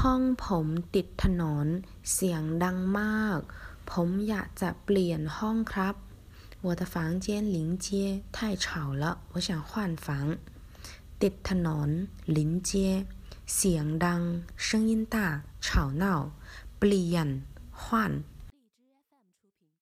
ห้องผมติดถนน เสียงดังมาก ผมอยากจะเปลี่ยนห้องครับ我的房间临街太吵了我想换房ติดถนน临街เสียงดัง声音大吵闹เปลี่ยน换